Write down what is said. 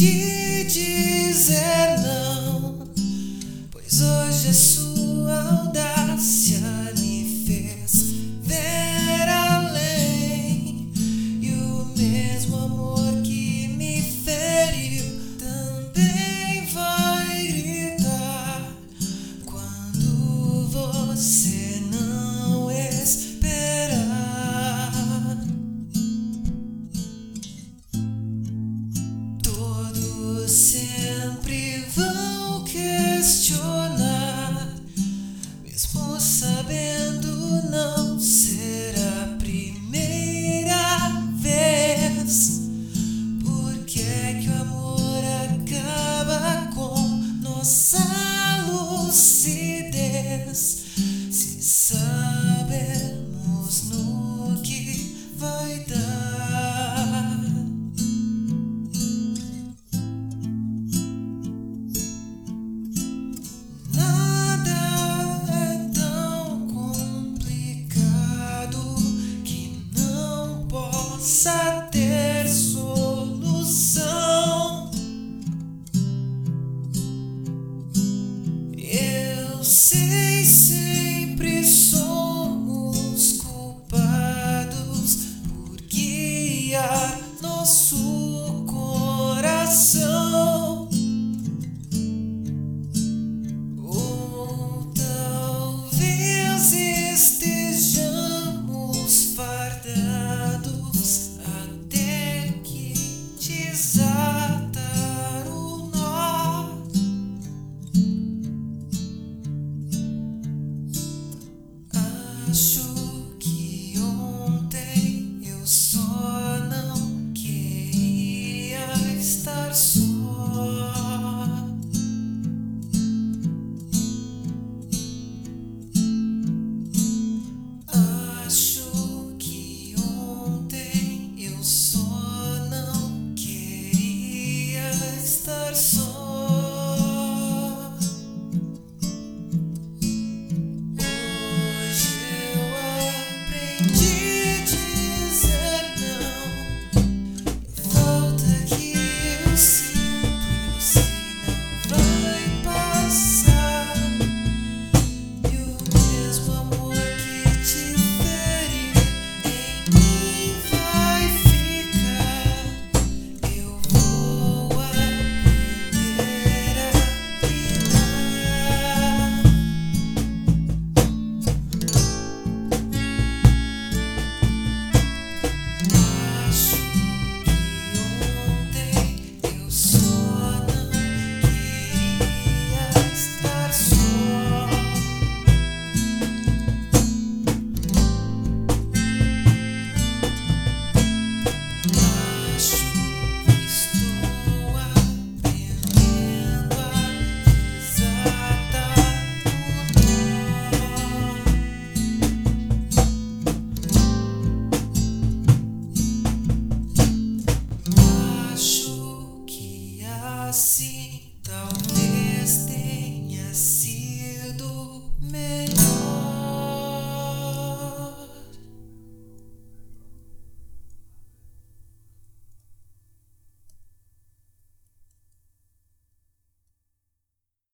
de